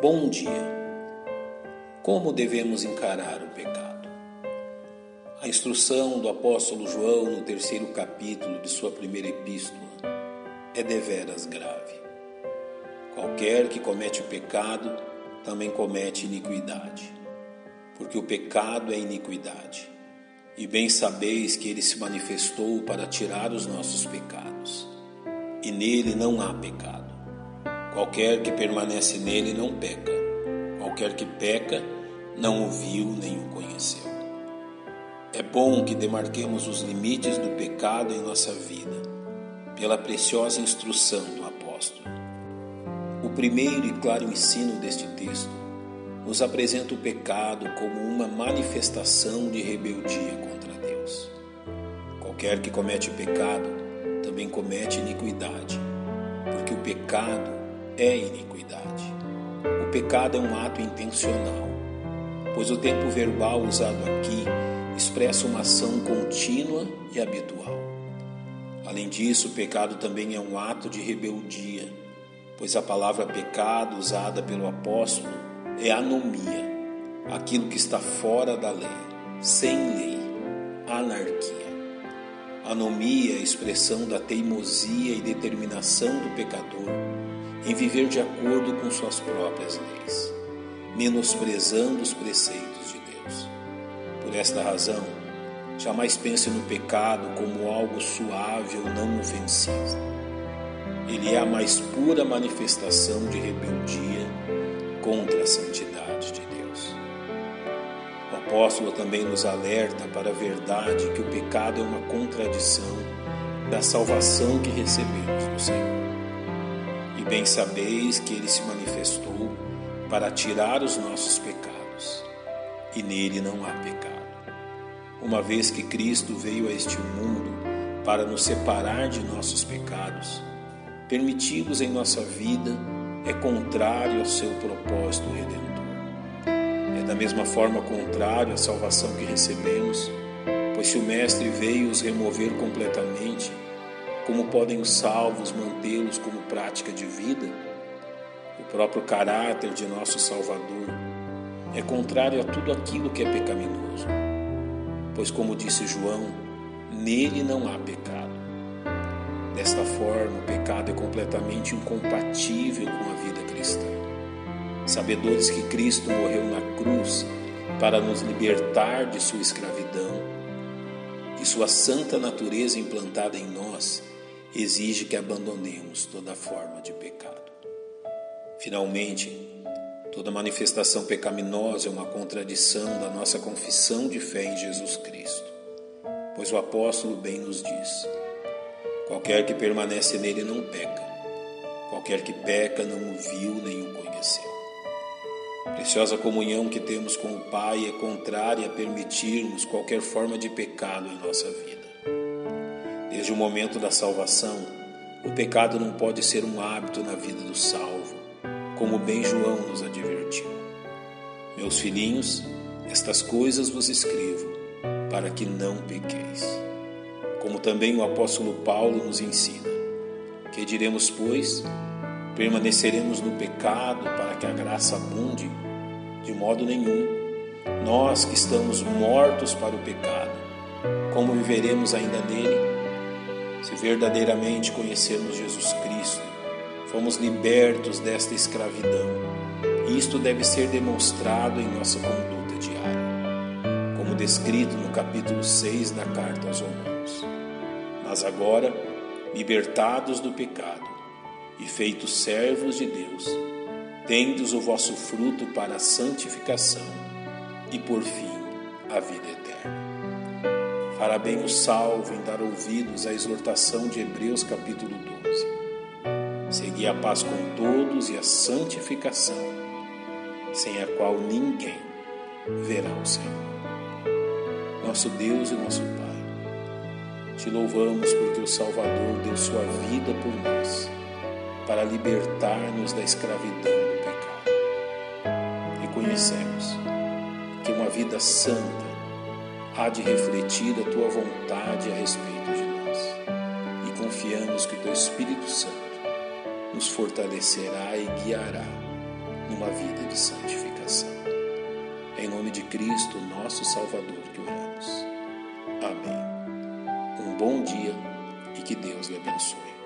Bom dia. Como devemos encarar o pecado? A instrução do apóstolo João no terceiro capítulo de sua primeira epístola é deveras grave. Qualquer que comete o pecado também comete iniquidade, porque o pecado é iniquidade. E bem sabeis que ele se manifestou para tirar os nossos pecados, e nele não há pecado. Qualquer que permanece nele não peca. Qualquer que peca não o viu nem o conheceu. É bom que demarquemos os limites do pecado em nossa vida, pela preciosa instrução do apóstolo. O primeiro e claro ensino deste texto nos apresenta o pecado como uma manifestação de rebeldia contra Deus. Qualquer que comete pecado também comete iniquidade, porque o pecado é iniquidade. O pecado é um ato intencional, pois o tempo verbal usado aqui expressa uma ação contínua e habitual. Além disso, o pecado também é um ato de rebeldia, pois a palavra pecado usada pelo apóstolo é anomia, aquilo que está fora da lei, sem lei, anarquia. Anomia é a expressão da teimosia e determinação do pecador em viver de acordo com suas próprias leis, menosprezando os preceitos de Deus. Por esta razão, jamais pense no pecado como algo suave ou não ofensivo. Ele é a mais pura manifestação de rebeldia contra a santidade de Deus. O apóstolo também nos alerta para a verdade que o pecado é uma contradição da salvação que recebemos do Senhor bem sabeis que ele se manifestou para tirar os nossos pecados, e nele não há pecado. Uma vez que Cristo veio a este mundo para nos separar de nossos pecados, permiti-los em nossa vida é contrário ao seu propósito redentor. É da mesma forma contrário à salvação que recebemos, pois se o Mestre veio os remover completamente, como podem os salvos mantê-los como prática de vida? O próprio caráter de nosso Salvador é contrário a tudo aquilo que é pecaminoso. Pois, como disse João, nele não há pecado. Desta forma, o pecado é completamente incompatível com a vida cristã. Sabedores que Cristo morreu na cruz para nos libertar de sua escravidão e sua santa natureza implantada em nós exige que abandonemos toda forma de pecado. Finalmente, toda manifestação pecaminosa é uma contradição da nossa confissão de fé em Jesus Cristo, pois o apóstolo bem nos diz: qualquer que permanece nele não peca, qualquer que peca não o viu nem o conheceu. Preciosa comunhão que temos com o Pai é contrária a permitirmos qualquer forma de pecado em nossa vida. Desde o momento da salvação, o pecado não pode ser um hábito na vida do salvo, como bem João nos advertiu. Meus filhinhos, estas coisas vos escrevo, para que não pequeis. Como também o apóstolo Paulo nos ensina. Que diremos, pois? Permaneceremos no pecado para que a graça abunde? De modo nenhum. Nós que estamos mortos para o pecado, como viveremos ainda nele? Se verdadeiramente conhecermos Jesus Cristo, fomos libertos desta escravidão. Isto deve ser demonstrado em nossa conduta diária, como descrito no capítulo 6 da carta aos Romanos. Mas agora, libertados do pecado e feitos servos de Deus, tendes o vosso fruto para a santificação e, por fim, a vida eterna. Fará bem o salvo em dar ouvidos à exortação de Hebreus capítulo 12. Segui a paz com todos e a santificação, sem a qual ninguém verá o Senhor. Nosso Deus e nosso Pai, te louvamos porque o Salvador deu sua vida por nós, para libertar-nos da escravidão do pecado. Reconhecemos que uma vida santa há de refletir a tua vontade a respeito de nós. E confiamos que teu Espírito Santo nos fortalecerá e guiará no uma vida de santificação. Em nome de Cristo, nosso Salvador, que oramos. Amém. Um bom dia e que Deus lhe abençoe.